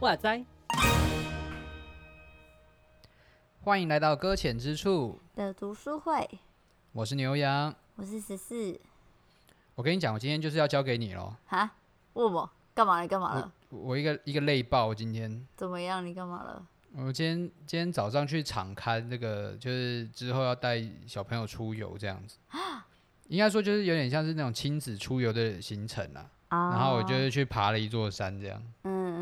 哇塞！欢迎来到搁浅之处的读书会。我是牛羊，我是十四。我跟你讲，我今天就是要交给你喽。哈？问我干嘛？了干嘛了？我，一个一个累爆，今天怎么样？你干嘛了？我今天今天早上去场刊那个，就是之后要带小朋友出游这样子。应该说就是有点像是那种亲子出游的行程啊。Oh. 然后我就是去爬了一座山，这样。嗯嗯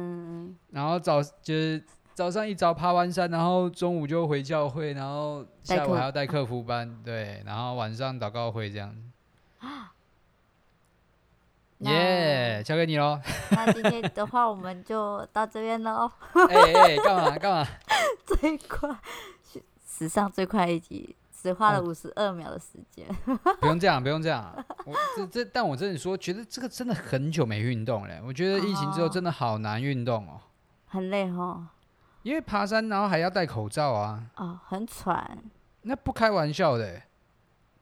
嗯。然后早就是早上一早爬完山，然后中午就回教会，然后下午还要带客服班，对，然后晚上祷告会这样。耶，交给你喽。那今天的话，我们就到这边喽。哎哎，干嘛干嘛？最快，史上最快一集。只花了五十二秒的时间，哦，不用这样，不用这样。我这这，但我真的说，觉得这个真的很久没运动了。我觉得疫情之后真的好难运动哦，很累哦。因为爬山，然后还要戴口罩啊。哦，很喘。那不开玩笑的，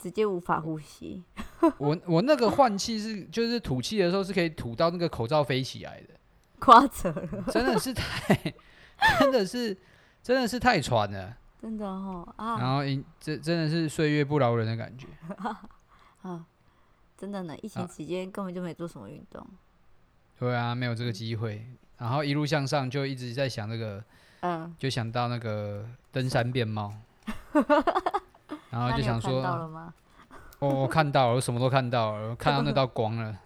直接无法呼吸。我我那个换气是，就是吐气的时候是可以吐到那个口罩飞起来的，夸张了，真的是太，真的是，真的是太喘了。真的哦啊！然后，这真的是岁月不饶人的感觉啊！真的呢，疫情期间根本就没做什么运动。对啊，没有这个机会。然后一路向上，就一直在想这个，嗯，就想到那个登山变貌。然后就想说，我 我看到了，我什么都看到了，我看到那道光了。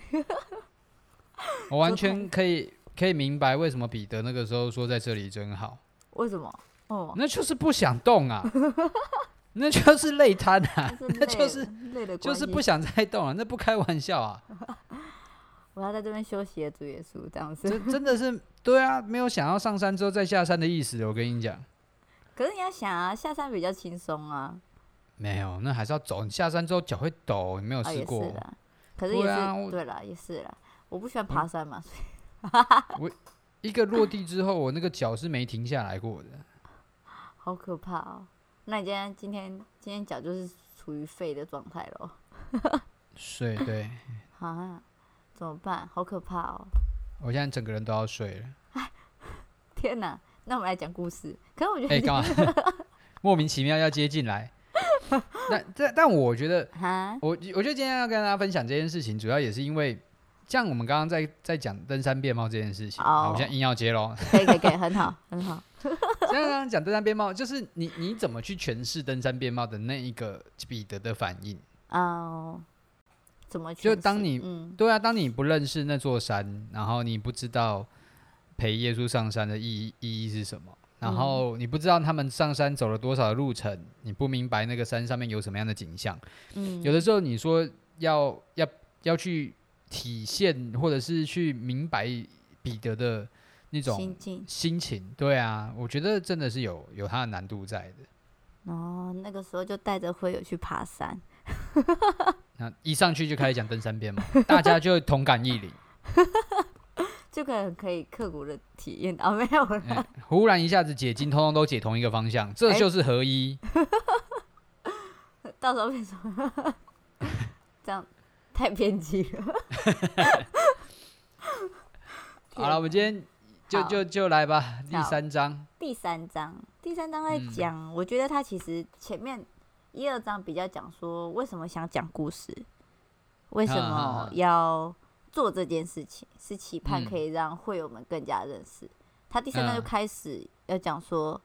我完全可以可以明白为什么彼得那个时候说在这里真好。为什么？哦，那就是不想动啊，那就是累瘫啊，那就是就是不想再动了，那不开玩笑啊。我要在这边休息，主耶稣这样子。真真的是对啊，没有想要上山之后再下山的意思。我跟你讲，可是你要想啊，下山比较轻松啊。没有，那还是要走。你下山之后脚会抖，你没有试过？是的，可是也是对了，也是了。我不喜欢爬山嘛，所以我一个落地之后，我那个脚是没停下来过的。好可怕哦！那你今天今天今天脚就是处于废的状态咯。睡对。啊？怎么办？好可怕哦！我现在整个人都要睡了。哎，天哪！那我们来讲故事。可是我觉得，哎，干嘛？莫名其妙要接进来。但但但我觉得，我我觉得今天要跟大家分享这件事情，主要也是因为，像我们刚刚在在讲登山变貌这件事情，好，我现在硬要接喽。可以可以可以，很好很好。刚刚讲登山变貌，就是你你怎么去诠释登山变貌的那一个彼得的反应？哦，怎么？就当你、嗯、对啊，当你不认识那座山，然后你不知道陪耶稣上山的意义意义是什么，然后你不知道他们上山走了多少的路程，你不明白那个山上面有什么样的景象。嗯，有的时候你说要要要去体现，或者是去明白彼得的。那种心情，心情，对啊，我觉得真的是有有它的难度在的。哦，那个时候就带着会友去爬山，那一上去就开始讲登山变嘛，大家就同感异灵，就可能可以刻骨的体验到没有、欸？忽然一下子解经，通通都解同一个方向，这就是合一。欸、到时候为什么这样太偏激了？好了，我们今天。就就就来吧，第三章。第三章，第三章在讲，嗯、我觉得他其实前面一二章比较讲说为什么想讲故事，为什么要做这件事情，是期盼可以让会友们更加认识。嗯、他第三章就开始要讲说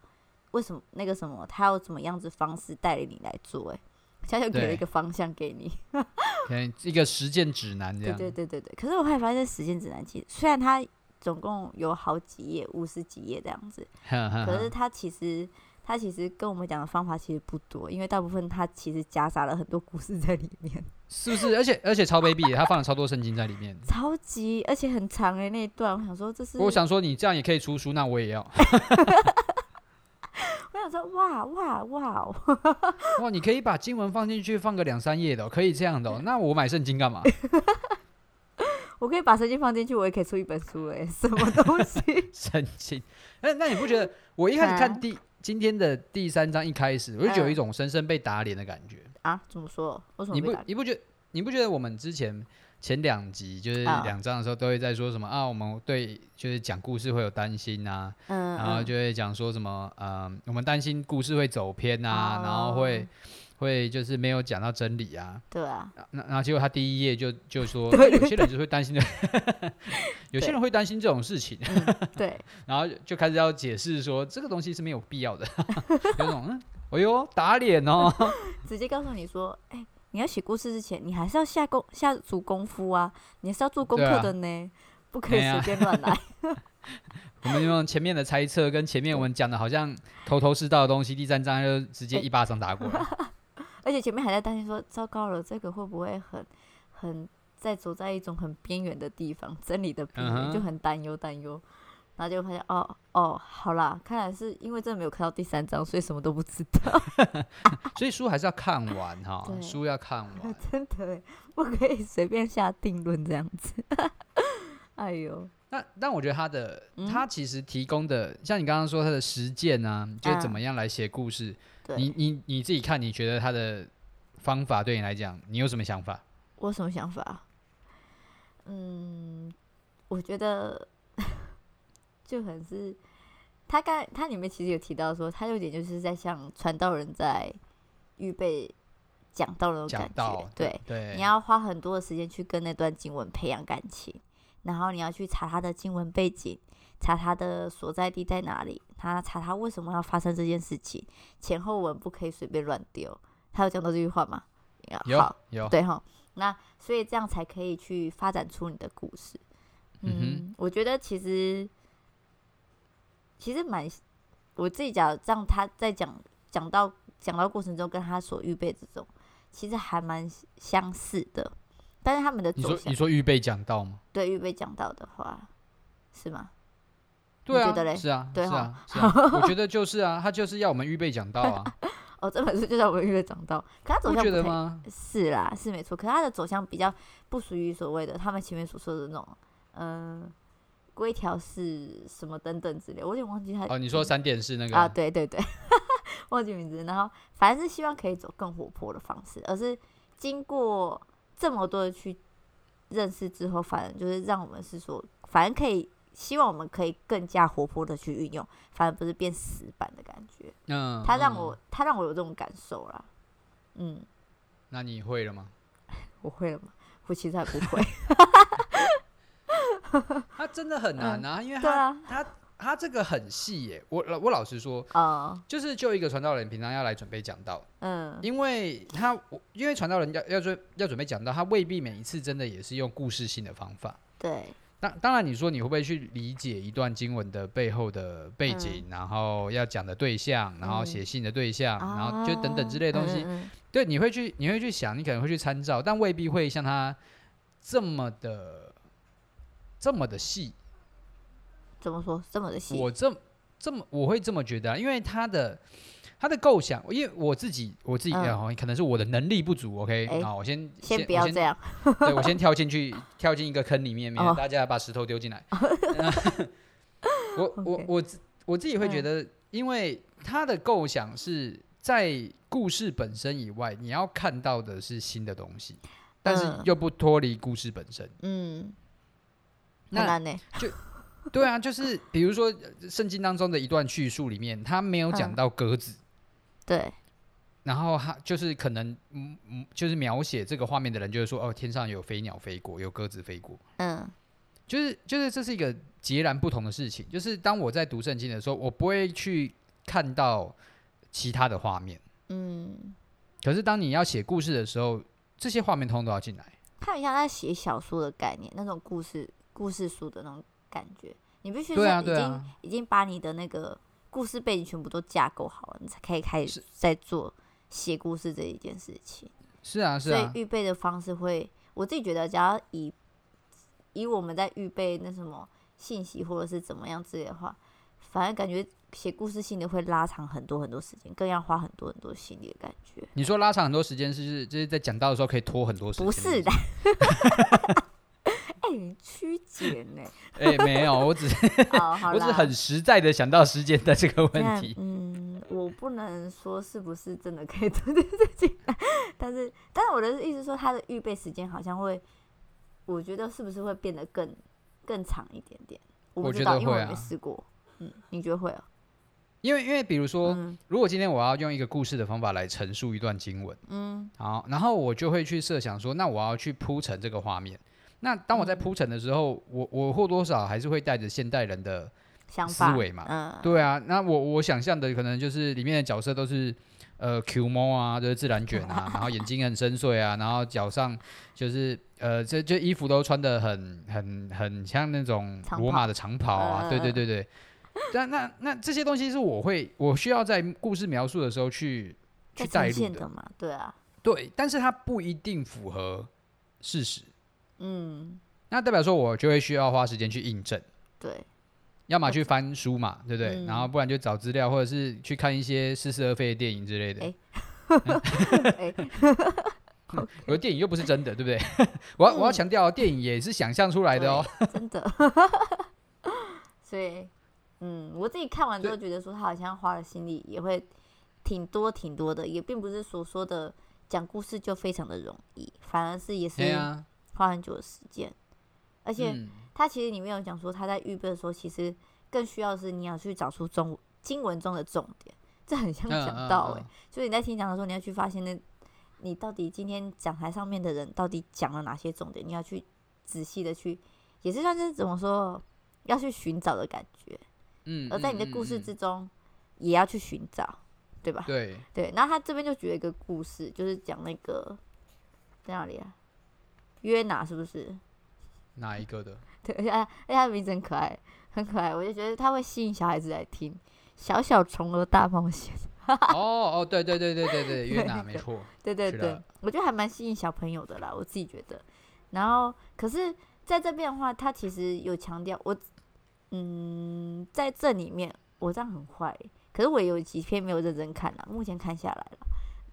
为什么那个什么，他要怎么样子方式带领你来做，哎，他就给了一个方向给你，对一个实践指南这样。对对对对对。可是我后来发现实践指南其实虽然他。总共有好几页，五十几页这样子。可是他其实，他其实跟我们讲的方法其实不多，因为大部分他其实夹杂了很多故事在里面。是不是？而且而且超卑鄙，他放了超多圣经在里面。超级，而且很长诶，那一段。我想说这是。我想说你这样也可以出书，那我也要。我想说哇哇哇 哇！你可以把经文放进去，放个两三页的，可以这样的。那我买圣经干嘛？我可以把圣经放进去，我也可以出一本书哎，什么东西？圣经？那那你不觉得我一开始看第、啊、今天的第三章一开始，我就有一种深深被打脸的感觉啊？怎么说？为什么？你不你不觉得你不觉得我们之前前两集就是两章的时候都会在说什么啊，啊？我们对就是讲故事会有担心啊，嗯，然后就会讲说什么呃，我们担心故事会走偏啊，哦、然后会。会就是没有讲到真理啊，对啊，那然后结果他第一页就就说，有些人就会担心的，有些人会担心这种事情，对，然后就开始要解释说这个东西是没有必要的，有种嗯，哎呦打脸哦，直接告诉你说，哎、欸，你要写故事之前，你还是要下功下足功夫啊，你是要做功课的呢，啊、不可以随便乱来。我们用前面的猜测跟前面我们讲的好像头头是道的东西，第三章就直接一巴掌打过来。而且前面还在担心说，糟糕了，这个会不会很很在走在一种很边缘的地方，真理的边缘，就很担忧担忧。然后就发现，哦哦，好啦，看来是因为真的没有看到第三章，所以什么都不知道。所以书还是要看完哈，书要看完。真的不可以随便下定论这样子。哎呦，那但我觉得他的、嗯、他其实提供的，像你刚刚说他的实践啊，就怎么样来写故事。啊你你你自己看，你觉得他的方法对你来讲，你有什么想法？我有什么想法？嗯，我觉得 就很是他刚他里面其实有提到说，他有点就是在像传道人在预备讲道的那种感觉，对对，你要花很多的时间去跟那段经文培养感情，然后你要去查他的经文背景。查他的所在地在哪里？他查他为什么要发生这件事情？前后文不可以随便乱丢。他有讲到这句话吗？有好有对哈。那所以这样才可以去发展出你的故事。嗯，嗯我觉得其实其实蛮我自己讲，让他在讲讲到讲到过程中跟他所预备这种，其实还蛮相似的。但是他们的你说你说预备讲道吗？对，预备讲道的话是吗？对啊，是啊，对啊，是啊，我觉得就是啊，他就是要我们预备讲道啊。哦，这本书就叫我们预备讲道，可他走向不，不觉得吗？是啦，是没错。可他的走向比较不属于所谓的他们前面所说的那种，嗯、呃，规条是什么等等之类。我有点忘记他。哦，你说三点式那个啊？对对对，忘记名字。然后反正是希望可以走更活泼的方式，而是经过这么多的去认识之后，反正就是让我们是说，反正可以。希望我们可以更加活泼的去运用，反而不是变死板的感觉。嗯，他让我，他让我有这种感受啦。嗯，那你会了吗？我会了吗？我其实还不会。他真的很难啊，嗯、因为他、啊、他他这个很细耶。我老我老实说，嗯、就是就一个传道人平常要来准备讲道，嗯，因为他因为传道人要要准要准备讲道，他未必每一次真的也是用故事性的方法。对。当当然，你说你会不会去理解一段经文的背后的背景，嗯、然后要讲的对象，然后写信的对象，嗯、然后就等等之类的东西，嗯、对，你会去你会去想，你可能会去参照，但未必会像他这么的这么的细。怎么说这么的细？我这这么我会这么觉得、啊，因为他的。他的构想，因为我自己，我自己、嗯呃、可能是我的能力不足，OK，好、欸，我先先不要这样，我对 我先跳进去，跳进一个坑里面，免得大家把石头丢进来。我我我我自己会觉得，因为他的构想是在故事本身以外，你要看到的是新的东西，但是又不脱离故事本身。嗯，那呢？就 对啊，就是比如说圣经当中的一段叙述里面，他没有讲到鸽子。嗯对，然后他就是可能，嗯嗯，就是描写这个画面的人，就是说，哦，天上有飞鸟飞过，有鸽子飞过，嗯，就是就是这是一个截然不同的事情。就是当我在读圣经的时候，我不会去看到其他的画面，嗯，可是当你要写故事的时候，这些画面通通都要进来。看一下他写小说的概念，那种故事故事书的那种感觉，你必须是已经、啊啊、已经把你的那个。故事背景全部都架构好了，你才可以开始在做写故事这一件事情。是啊，是啊。所以预备的方式会，我自己觉得，只要以以我们在预备那什么信息或者是怎么样之类的话，反而感觉写故事性的会拉长很多很多时间，更要花很多很多心力的感觉。你说拉长很多时间，是就是在讲到的时候可以拖很多时间？不是的。曲解呢。哎，没有，我只是 我只是很实在的想到时间的这个问题。嗯，我不能说是不是真的可以做这件事情，但是，但是我的意思说，他的预备时间好像会，我觉得是不是会变得更更长一点点？我不知道，因为我没试过。嗯，你觉得会啊？因为，因为比如说，嗯、如果今天我要用一个故事的方法来陈述一段经文，嗯，好，然后我就会去设想说，那我要去铺成这个画面。那当我在铺陈的时候，嗯、我我或多少还是会带着现代人的思维嘛，嗯，对啊。那我我想象的可能就是里面的角色都是呃 Q 猫啊，就是自然卷啊，然后眼睛很深邃啊，然后脚上就是呃这这衣服都穿的很很很像那种罗马的长袍啊，袍对对对对。但那那这些东西是我会我需要在故事描述的时候去去带入的嘛？对啊，对，但是它不一定符合事实。嗯，那代表说我就会需要花时间去印证。对，要么去翻书嘛，对不对？嗯、然后不然就找资料，或者是去看一些似是而非的电影之类的。哎，有的电影又不是真的，对不对？我要我要强调，电影也是想象出来的哦，真的。所以。嗯，我自己看完之后觉得说他好像花了心力也会挺多挺多的，也并不是所说的讲故事就非常的容易，反而是也是花很久的时间。而且他其实里面有讲说他在预备的时候，其实更需要的是你要去找出中经文中的重点，这很像讲道哎，就是你在听讲的时候，你要去发现那你到底今天讲台上面的人到底讲了哪些重点，你要去仔细的去，也是算是怎么说，要去寻找的感觉。嗯，而在你的故事之中，也要去寻找，嗯、对吧？对对。然后他这边就举了一个故事，就是讲那个在哪里啊？约拿是不是？哪一个的？对，而且他的名字很可爱，很可爱，我就觉得他会吸引小孩子来听《小小虫儿大冒险》。哦哦，对对对对对对，约拿没错。对对对，我觉得还蛮吸引小朋友的啦，我自己觉得。然后，可是在这边的话，他其实有强调我。嗯，在这里面我这样很坏，可是我也有几篇没有认真看了，目前看下来了，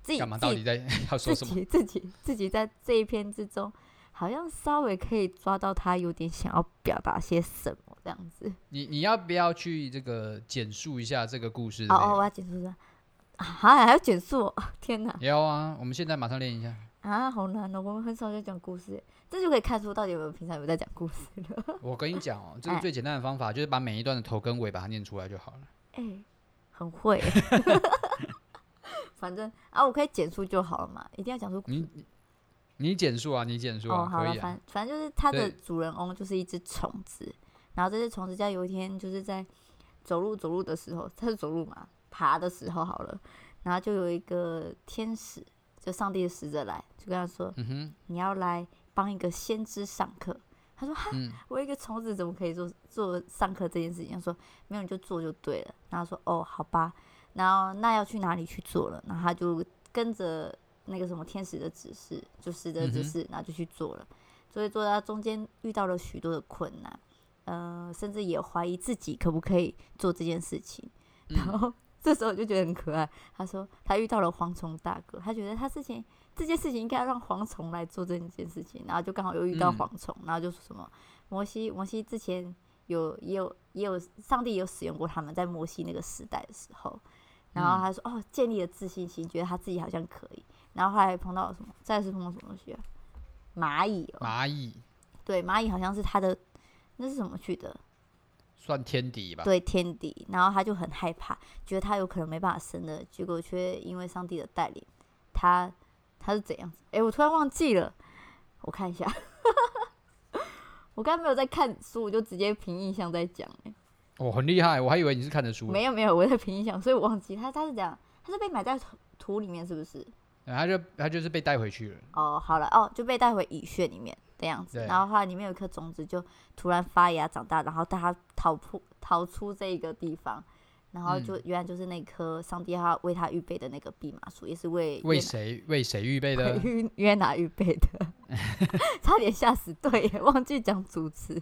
自己干嘛？到底在 要说什么？自己自己自己在这一篇之中，好像稍微可以抓到他有点想要表达些什么这样子。你你要不要去这个简述一下这个故事？哦哦，我要简述一下，啊，还要简述？哦，天哪！要啊，我们现在马上练一下。啊，好难哦！我们很少在讲故事，这就可以看出到底有没有平常有在讲故事了。我跟你讲哦，这个最简单的方法就是把每一段的头跟尾把它念出来就好了。哎、欸，很会。反正啊，我可以简述就好了嘛，一定要讲出你你简述啊，你简述啊，哦、好了，可以、啊。反反正就是它的主人翁就是一只虫子，然后这只虫子在有一天就是在走路走路的时候，它是走路嘛，爬的时候好了，然后就有一个天使。就上帝的使者来，就跟他说：“嗯、哼你要来帮一个先知上课。”他说：“哈，嗯、我一个虫子怎么可以做做上课这件事情？”他说：“没有，你就做就对了。”然后说：“哦，好吧。”然后那要去哪里去做了？然后他就跟着那个什么天使的指示，就使的指示，然后就去做了。所以做到中间遇到了许多的困难，呃，甚至也怀疑自己可不可以做这件事情，然后。嗯这时候我就觉得很可爱。他说他遇到了蝗虫大哥，他觉得他事情这件事情应该要让蝗虫来做这件事情，然后就刚好又遇到蝗虫，嗯、然后就说什么摩西，摩西之前有也有也有上帝有使用过他们在摩西那个时代的时候，然后他说哦，建立了自信心，觉得他自己好像可以，然后后来碰到了什么，再次碰到什么东西啊？蚂蚁哦，蚂蚁，对，蚂蚁好像是他的，那是什么去的？算天敌吧，对天敌，然后他就很害怕，觉得他有可能没办法生了，结果却因为上帝的带领，他他是怎样子？哎，我突然忘记了，我看一下，我刚刚没有在看书，我就直接凭印象在讲，哎，哦，很厉害，我还以为你是看的书，没有没有，我在凭印象，所以我忘记他他是怎样，他是被埋在土土里面，是不是？他就他就是被带回去了。哦，好了，哦，就被带回蚁穴里面。这样子，然后后来里面有一颗种子，就突然发芽长大，然后带他逃出逃出这个地方，然后就原来就是那棵上帝他为他预备的那个蓖麻树，也是为为谁为谁预备的？约 约拿预备的，差点吓死，对，忘记讲主持。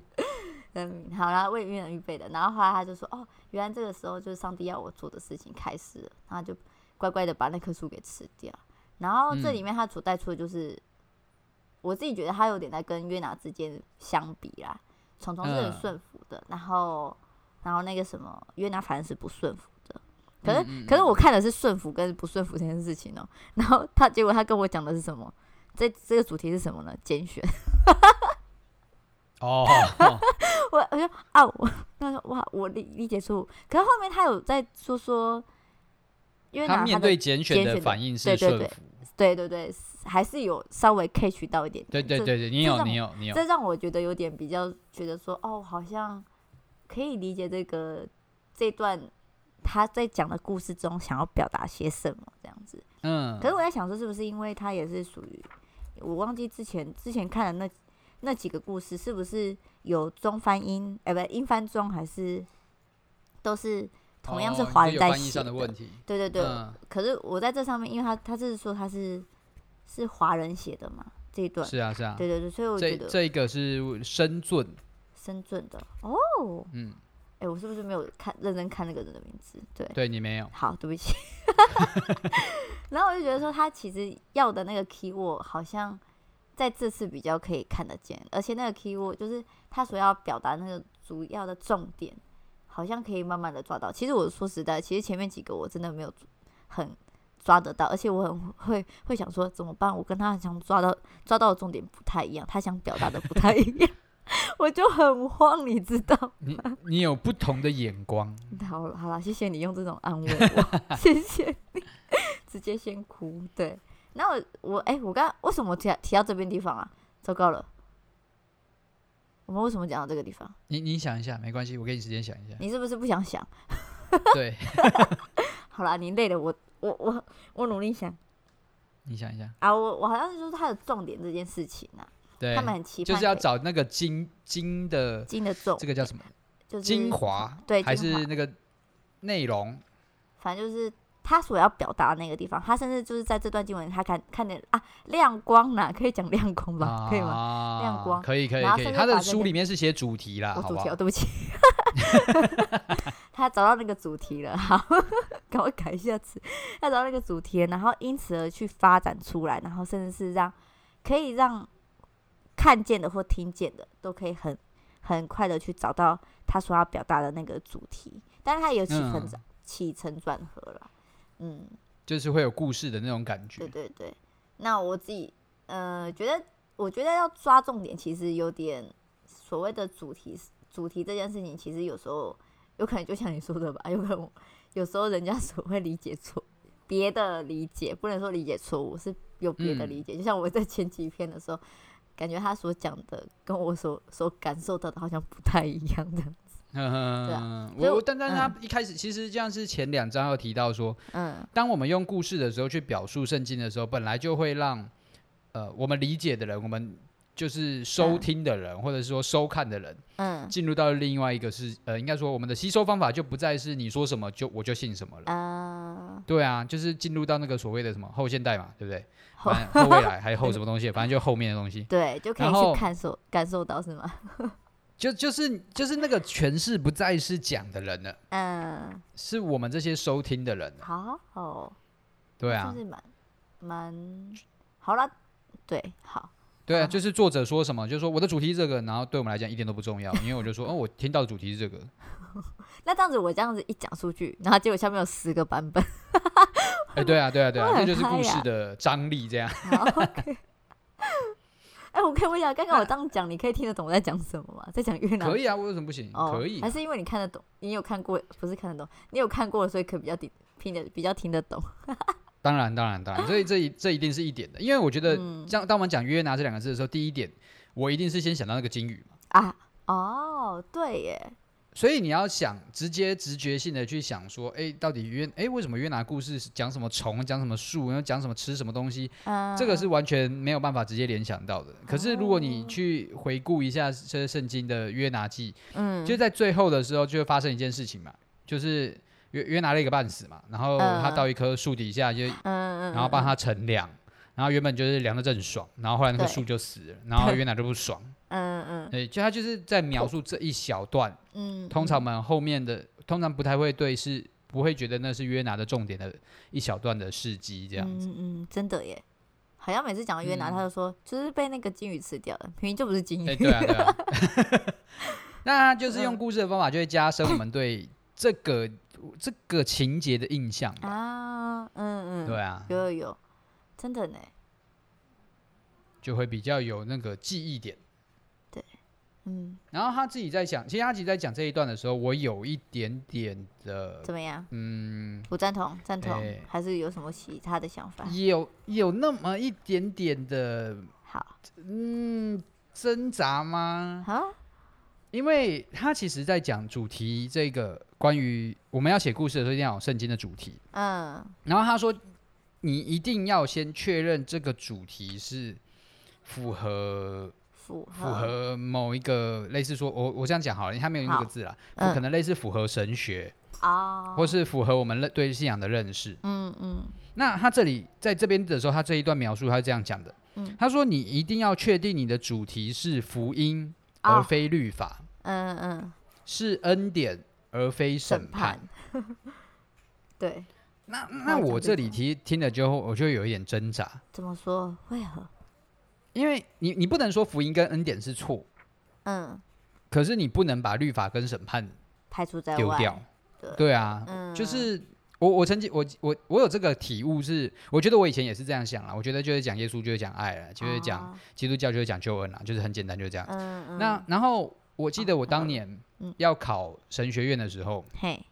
嗯，好啦，为约拿预备的。然后后来他就说，哦，原来这个时候就是上帝要我做的事情开始了，然后就乖乖的把那棵树给吃掉。然后这里面他所带出的就是。我自己觉得他有点在跟约拿之间相比啦。虫虫是很顺服的，嗯、然后然后那个什么约拿反而是不顺服的。可是、可是我看的是顺服跟不顺服这件事情哦、喔。然后他结果他跟我讲的是什么？这这个主题是什么呢？拣选。哦，我我就啊，我他说哇，我理理解错误。可是后面他有在说说，因为他面对拣选的反应是顺服。对对对，还是有稍微 catch 到一点点。对对对对，你有你有你有。这让我觉得有点比较觉得说，哦，好像可以理解这个这段他在讲的故事中想要表达些什么这样子。嗯。可是我在想说，是不是因为他也是属于我忘记之前之前看的那。那几个故事是不是有中翻英？哎、欸，不，英翻中还是都是同样是华人在写的？哦、的对对对。嗯、可是我在这上面，因为他他是说他是是华人写的嘛，这一段是啊是啊。对对对，所以我觉得这这个是深圳深圳的哦。嗯。哎、欸，我是不是没有看认真看那个人的名字？对，对你没有。好，对不起。然后我就觉得说，他其实要的那个 keyword 好像。在这次比较可以看得见，而且那个 keyword 就是他所要表达那个主要的重点，好像可以慢慢的抓到。其实我说实在，其实前面几个我真的没有很抓得到，而且我很会会想说怎么办？我跟他想抓到抓到的重点不太一样，他想表达的不太一样，我就很慌，你知道？你你有不同的眼光。好了好了，谢谢你用这种安慰我，谢谢你，直接先哭，对。那我我哎、欸，我刚刚为什么提提到这边地方啊？糟糕了，我们为什么讲到这个地方？你你想一下，没关系，我给你时间想一下。你是不是不想想？对。好啦，你累了，我我我我努力想。你想一下啊，我我好像是说它的重点这件事情啊，对，他们很期盼，就是要找那个金金的金的重，这个叫什么？就是精华，对，还是那个内容？反正就是。他所要表达的那个地方，他甚至就是在这段经文，他看看见啊亮光呢，可以讲亮光吧？啊、可以吗？亮光可以可以可以。他的书里面是写主题啦，我主题哦，对不起，他找到那个主题了，好，赶快改一下词。他找到那个主题，然后因此而去发展出来，然后甚至是让可以让看见的或听见的都可以很很快的去找到他所要表达的那个主题，但是他也有起承转、嗯、起承转合了。嗯，就是会有故事的那种感觉。对对对，那我自己呃觉得，我觉得要抓重点，其实有点所谓的主题，主题这件事情，其实有时候有可能就像你说的吧，有可能有时候人家所谓理解错，别的理解不能说理解错误，是有别的理解。嗯、就像我在前几篇的时候，感觉他所讲的跟我所所感受到的好像不太一样的。嗯，我但但他一开始其实这样是前两章要提到说，嗯，当我们用故事的时候去表述圣经的时候，本来就会让呃我们理解的人，我们就是收听的人，或者是说收看的人，嗯，进入到另外一个是呃，应该说我们的吸收方法就不再是你说什么就我就信什么了，啊，对啊，就是进入到那个所谓的什么后现代嘛，对不对？后。后未来还后什么东西，反正就后面的东西，对，就可以去感受感受到是吗？就就是就是那个诠释不再是讲的人了，嗯，是我们这些收听的人。好好，对啊，就是蛮蛮好了，对，好，对啊，就是作者说什么，就是说我的主题是这个，然后对我们来讲一点都不重要，因为我就说，哦，我听到的主题是这个。那这样子，我这样子一讲出去，然后结果下面有十个版本。哎，对啊，对啊，对啊，这就是故事的张力，这样。哎，我可以问一下，刚刚我这样讲，你可以听得懂我在讲什么吗？在讲越南？可以啊，我为什么不行？可以，还是因为你看得懂？你有看过？不是看得懂，你有看过，所以可以比较听听得比较听得懂。当然，当然，当然，所以这一这一定是一点的，因为我觉得，像当我们讲约拿这两个字的时候，第一点，我一定是先想到那个金鱼嘛。啊，哦，对耶。所以你要想直接直觉性的去想说，哎，到底约哎为什么约拿故事讲什么虫，讲什么树，然后讲什么吃什么东西？嗯、这个是完全没有办法直接联想到的。可是如果你去回顾一下这圣经的约拿记，嗯，就在最后的时候就会发生一件事情嘛，就是约约拿了一个半死嘛，然后他到一棵树底下就，嗯、然后帮他乘凉，然后原本就是凉的正爽，然后后来那个树就死了，然后约拿就不爽。嗯嗯，对，就他就是在描述这一小段。嗯，通常我们后面的通常不太会对，是不会觉得那是约拿的重点的一小段的事迹这样子。嗯嗯，真的耶，好像每次讲到约拿，他就说就是被那个金鱼吃掉了，明明就不是金鱼。欸、对啊，对啊。那他就是用故事的方法，就会加深我们对这个这个情节的印象啊。嗯嗯，对啊，有有有，真的呢，就会比较有那个记忆点。对，嗯。然后他自己在讲，其实他自己在讲这一段的时候，我有一点点的怎么样？嗯，我赞同，赞同，欸、还是有什么其他的想法？有有那么一点点的，好，嗯，挣扎吗？啊？因为他其实在讲主题，这个关于我们要写故事的时候，一定要有圣经的主题。嗯。然后他说，你一定要先确认这个主题是符合符合符合某一个类似说，我我这样讲好了，他没有用这个字啦，嗯、可能类似符合神学哦，或是符合我们对信仰的认识。嗯嗯。那他这里在这边的时候，他这一段描述他是这样讲的。嗯。他说，你一定要确定你的主题是福音。而非律法，哦、嗯嗯，是恩典而非审判。审判 对，那那我这里听听了之后，我就有一点挣扎。怎么说？为何？因为你你不能说福音跟恩典是错，嗯，可是你不能把律法跟审判排除在外丢掉。对，对啊，嗯、就是我我曾经我我我有这个体悟是，我觉得我以前也是这样想啦。我觉得就是讲耶稣就是讲爱了，就是讲基督教就是讲救恩啦，就是很简单就是这样。嗯嗯。那然后我记得我当年要考神学院的时候，嘿、嗯，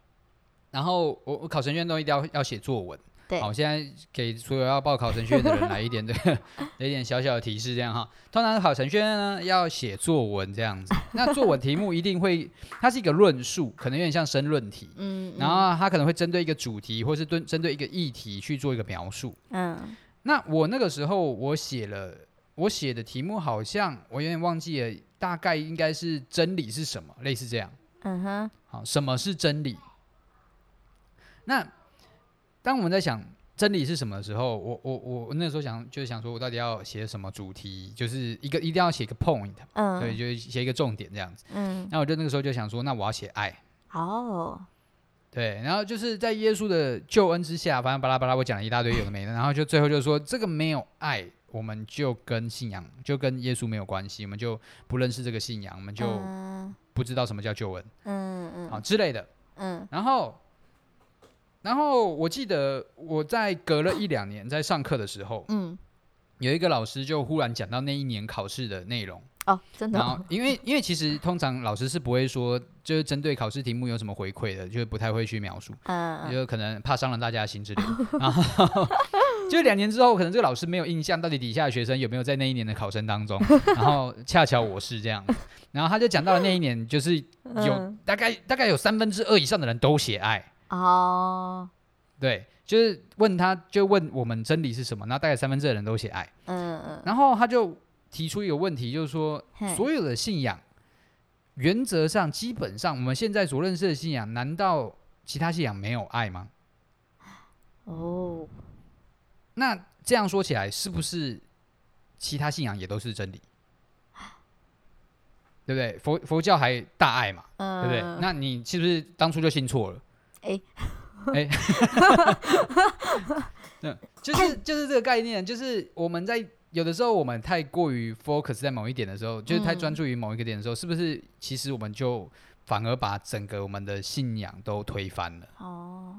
然后我我考神学院都一定要要写作文。对好，现在给所有要报考程序员的人来一点的，来一点小小的提示，这样哈。通常考程序员呢，要写作文这样子。那作文题目一定会，它是一个论述，可能有点像申论题。嗯。然后它可能会针对一个主题，或是对针对一个议题去做一个描述。嗯。那我那个时候我写了，我写的题目好像我有点忘记了，大概应该是真理是什么，类似这样。嗯哼。好，什么是真理？那。当我们在想真理是什么的时候，我我我那时候想就是想说，我到底要写什么主题，就是一个一定要写一个 point，嗯，对，就是写一个重点这样子，嗯，那我就那个时候就想说，那我要写爱，哦，对，然后就是在耶稣的救恩之下，反正巴拉巴拉，我讲了一大堆有的没的，然后就最后就说，这个没有爱，我们就跟信仰就跟耶稣没有关系，我们就不认识这个信仰，我们就不知道什么叫救恩，嗯嗯，好之类的，嗯，然后。然后我记得我在隔了一两年在上课的时候，嗯，有一个老师就忽然讲到那一年考试的内容哦，真的。然后因为因为其实通常老师是不会说就是针对考试题目有什么回馈的，就是不太会去描述，嗯，就可能怕伤了大家的心之类的。然后就两年之后，可能这个老师没有印象到底底下的学生有没有在那一年的考生当中，然后恰巧我是这样，然后他就讲到了那一年就是有大概大概有三分之二以上的人都写爱。哦，oh. 对，就是问他，就问我们真理是什么？那大概三分之二的人都写爱，嗯嗯，然后他就提出一个问题，就是说，所有的信仰原则上基本上，我们现在所认识的信仰，难道其他信仰没有爱吗？哦，oh. 那这样说起来，是不是其他信仰也都是真理？对不对？佛佛教还大爱嘛，嗯、对不对？那你是不是当初就信错了？哎，哎，对，就是就是这个概念，就是我们在有的时候我们太过于 focus 在某一点的时候，就是太专注于某一个点的时候，嗯、是不是其实我们就反而把整个我们的信仰都推翻了？哦，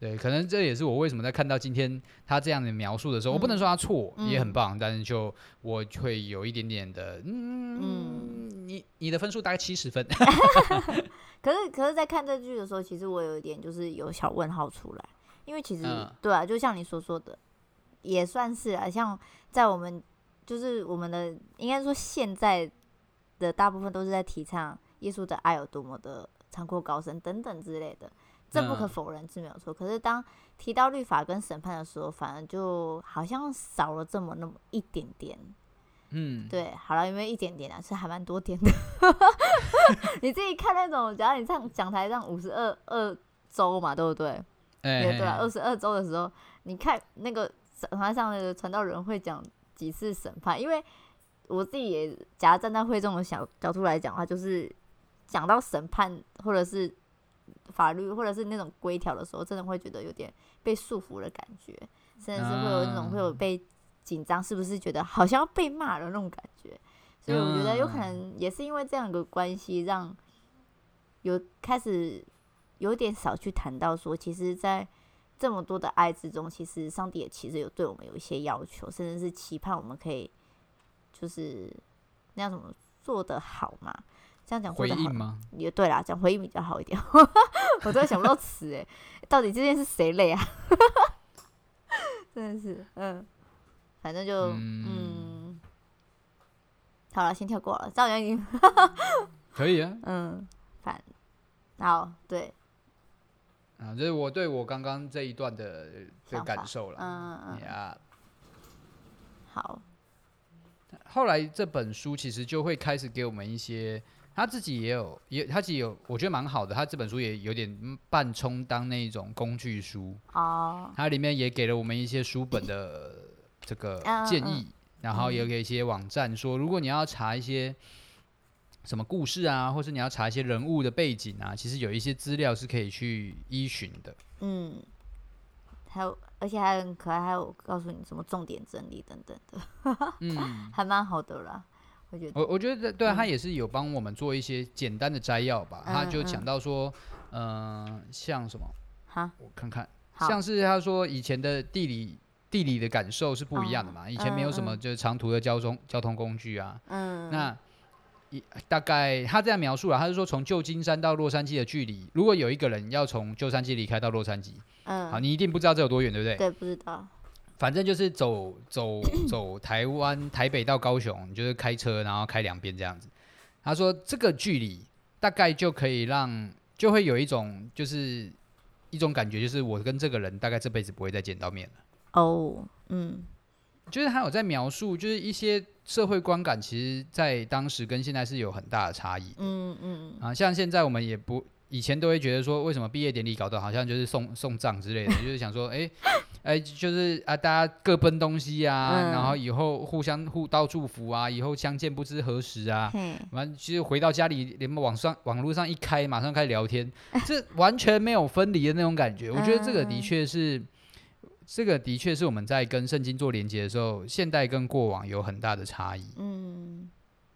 对，可能这也是我为什么在看到今天他这样的描述的时候，嗯、我不能说他错，嗯、也很棒，但是就我会有一点点的，嗯，嗯你你的分数大概七十分。可是，可是，在看这句的时候，其实我有一点就是有小问号出来，因为其实，嗯、对啊，就像你所说的，也算是啊，像在我们就是我们的，应该说现在的大部分都是在提倡耶稣的爱有多么的残酷高深等等之类的，这不可否认是没有错。嗯、可是当提到律法跟审判的时候，反而就好像少了这么那么一点点。嗯，对，好了，因为一点点啊，是还蛮多点的。你自己看那种，假如你上讲台上五十二二周嘛，对不对？哎，对啊，二十二周的时候，你看那个讲台上那个传道人会讲几次审判？因为我自己也假如站在会众的小角度来讲的话，就是讲到审判或者是法律或者是那种规条的时候，真的会觉得有点被束缚的感觉。甚至是会有那种会有被紧张，是不是觉得好像要被骂的那种感觉？所以我觉得有可能也是因为这样的关系，让有开始有点少去谈到说，其实，在这么多的爱之中，其实上帝也其实有对我们有一些要求，甚至是期盼我们可以就是那样怎么做得好嘛？这样讲回应吗？也对啦，讲回应比较好一点。我都想不到词哎，到底这件事谁累啊？真的是，嗯，反正就嗯，嗯，好了，先跳过了。赵阳已经可以啊，嗯，反好对啊，这是我对我刚刚这一段的这个感受了。嗯嗯呀，yeah. 好。后来这本书其实就会开始给我们一些。他自己也有，也他自己有，我觉得蛮好的。他这本书也有点半充当那种工具书哦。它里面也给了我们一些书本的这个建议，然后也给一些网站说，如果你要查一些什么故事啊，或是你要查一些人物的背景啊，其实有一些资料是可以去依循的。嗯，还有，而且还很可爱，还有告诉你什么重点整理等等的，嗯，还蛮好的啦。我我觉得对啊，他也是有帮我们做一些简单的摘要吧。他就讲到说，嗯，像什么？好，我看看，像是他说以前的地理地理的感受是不一样的嘛。以前没有什么就是长途的交通交通工具啊。嗯。那一大概他这样描述了，他是说从旧金山到洛杉矶的距离，如果有一个人要从旧山鸡离开到洛杉矶，嗯，好，你一定不知道这有多远，对不对？对，不知道。反正就是走走走台湾台北到高雄，你就是开车，然后开两边这样子。他说这个距离大概就可以让，就会有一种就是一种感觉，就是我跟这个人大概这辈子不会再见到面了。哦，嗯，就是他有在描述，就是一些社会观感，其实在当时跟现在是有很大的差异。嗯嗯啊，像现在我们也不以前都会觉得说，为什么毕业典礼搞得好像就是送送葬之类的，就是想说，哎、欸。哎、欸，就是啊，大家各奔东西啊，嗯、然后以后互相互道祝福啊，以后相见不知何时啊。完嘿，其实回到家里，连网上网络上一开，马上开始聊天，这完全没有分离的那种感觉。嗯、我觉得这个的确是，这个的确是我们在跟圣经做连接的时候，现代跟过往有很大的差异。嗯，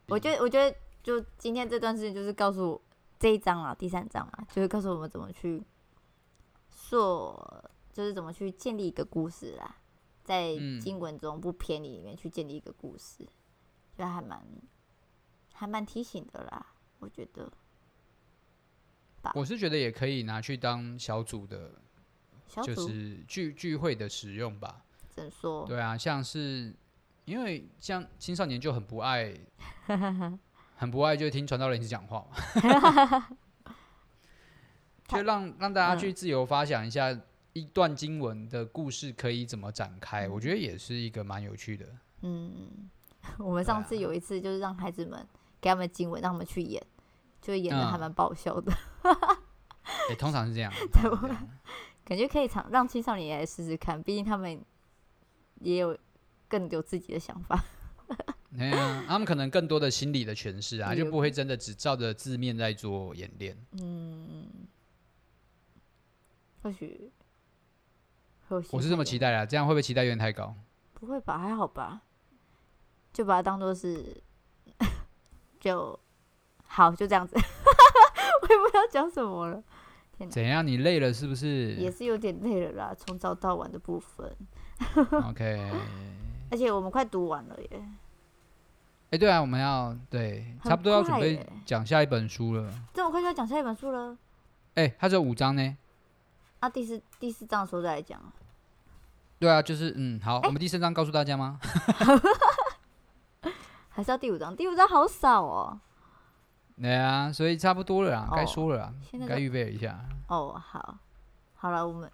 我觉得，我觉得，就今天这段事情，就是告诉我这一章啊，第三章啊，就是告诉我们怎么去做。就是怎么去建立一个故事啦，在经文中不偏离里面去建立一个故事，就还蛮还蛮提醒的啦，我觉得。我是觉得也可以拿去当小组的，就是聚聚会的使用吧。怎说？对啊，像是因为像青少年就很不爱，很不爱就听传道人一直讲话嘛，就让让大家去自由发想一下。一段经文的故事可以怎么展开？我觉得也是一个蛮有趣的。嗯，我们上次有一次就是让孩子们给他们经文，让他们去演，就演的还蛮爆笑的。哎、欸，通常是这样，这样 感觉可以尝让青少年也来试试看，毕竟他们也有更有自己的想法。对啊，他们可能更多的心理的诠释啊，就不会真的只照着字面在做演练。嗯，或许。我是这么期待啊，这样会不会期待有点太高？不会吧，还好吧，就把它当做是，就好，就这样子。我也不知道讲什么了。天哪，怎样？你累了是不是？也是有点累了啦，从早到晚的部分。OK。而且我们快读完了耶。哎、欸，对啊，我们要对，差不多要准备讲下一本书了。这么快就要讲下一本书了？哎、欸，它只有五章呢。啊，第四第四章的时候再来讲。对啊，就是嗯，好，欸、我们第四章告诉大家吗？还是要第五章？第五章好少哦。对啊，所以差不多了啦，该、哦、说了啦，该预备一下。哦，好，好了，我们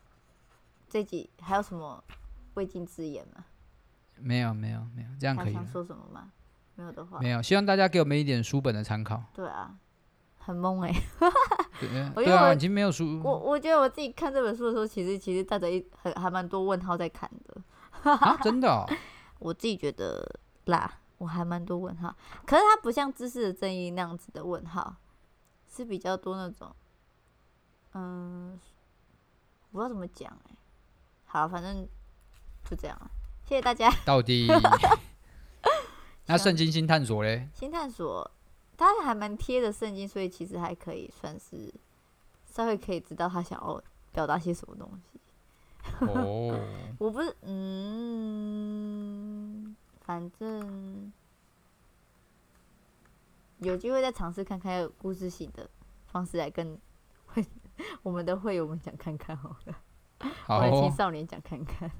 这集还有什么未尽之言吗？没有，没有，没有，这样可以。想说什么吗？没有的话，没有。希望大家给我们一点书本的参考。对啊。很懵哎，对啊，已经没有书。我我觉得我自己看这本书的时候，其实其实带着一很还蛮多问号在看的。啊，真的哦？我自己觉得啦，我还蛮多问号。可是它不像《知识的正义》那样子的问号，是比较多那种，嗯，我不知道怎么讲哎。好，反正就这样了，谢谢大家。到底？那圣经新探索嘞？新探索，它还蛮贴的圣经，所以其实还可以算是稍微可以知道他想要表达些什么东西。哦，我不是，嗯，反正有机会再尝试看看有故事性的方式来跟会我们的会友们讲看看好了，好，青少年讲看看，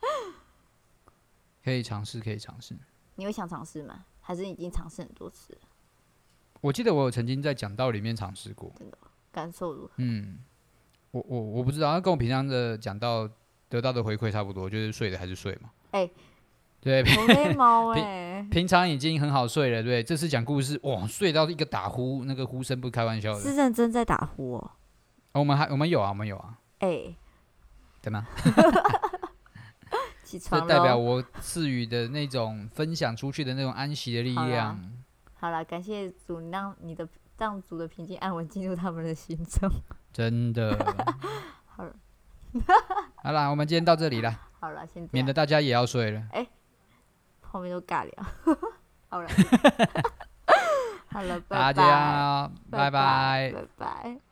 可以尝试，可以尝试。你会想尝试吗？还是已经尝试很多次了？我记得我有曾经在讲道里面尝试过，真的感受如何？嗯，我我我不知道，那跟我平常的讲道得到的回馈差不多，就是睡的还是睡嘛。哎、欸，对，没毛哎，平常已经很好睡了，对，这次讲故事哇，睡到一个打呼，那个呼声不开玩笑的，是认真在打呼哦。哦我们还我们有啊，我们有啊，哎、欸，这代表我赐予的那种分享出去的那种安息的力量。好了，感谢主，让你的藏族的平静安稳进入他们的心中。真的。好了，好了，我们今天到这里了。好了，先免得大家也要睡了。哎、欸，后面都尬聊。好了，好了，拜拜，大家拜拜，拜拜。